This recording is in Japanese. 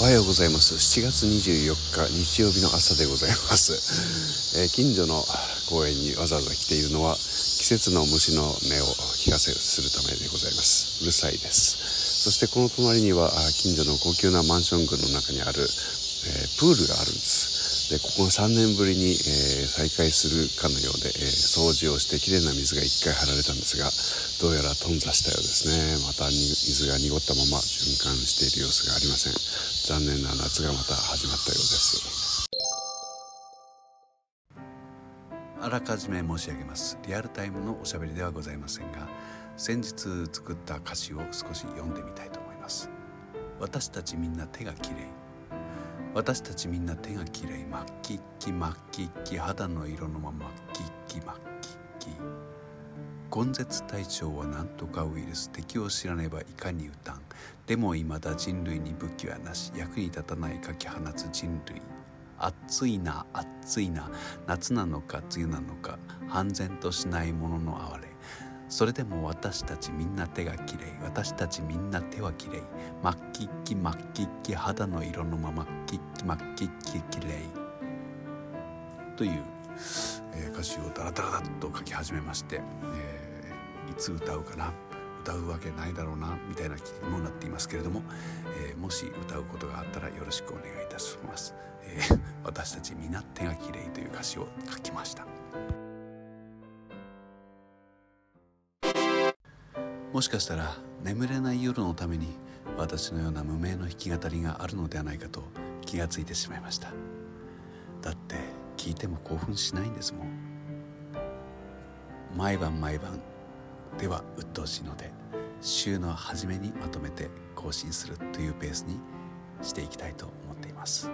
おはようございます。7月24日日曜日の朝でございます、えー、近所の公園にわざわざ来ているのは季節の虫の音を聞かせするためでございます。うるさいです。そしてこの隣には近所の高級なマンション群の中にある、えー、プールがあるんです。でここ3年ぶりに、えー、再開するかのようで、えー、掃除をしてきれいな水が1回張られたんですがどうやら頓挫したようですね。また水が濁ったまま循環している様子がありません。残念な夏がまた始まったようです。あらかじめ申し上げます。リアルタイムのおしゃべりではございませんが先日作った歌詞を少し読んでみたいと思います。私たちみんな手がきれい私たちみんな手がきれい真っきっき真っきっき肌の色のまま真っきっき真っきっき根絶対象は何とかウイルス敵を知らねばいかに歌んでも未だ人類に武器はなし役に立たないかき放つ人類。暑いな暑いな。夏なのか梅雨なのか半然としないものの哀れ。それでも私たちみんな手がきれい私たちみんな手はきれい真っきっき真っきっき肌の色のままきっき真っきっききれいという、えー、歌詞をダラダラダッと書き始めまして、えーいつ歌うかな？歌うわけないだろうなみたいな気にもなっていますけれども、えー、もし歌うことがあったらよろしくお願いいたします、えー、私たち皆手がきれいという歌詞を書きました。もしかしたら眠れない夜のために私のような無名の弾き語りがあるのではないかと気がついてしまいましただって聞いても興奮しないんですもん毎晩毎晩では鬱陶しいので週の初めにまとめて更新するというペースにしていきたいと思っています。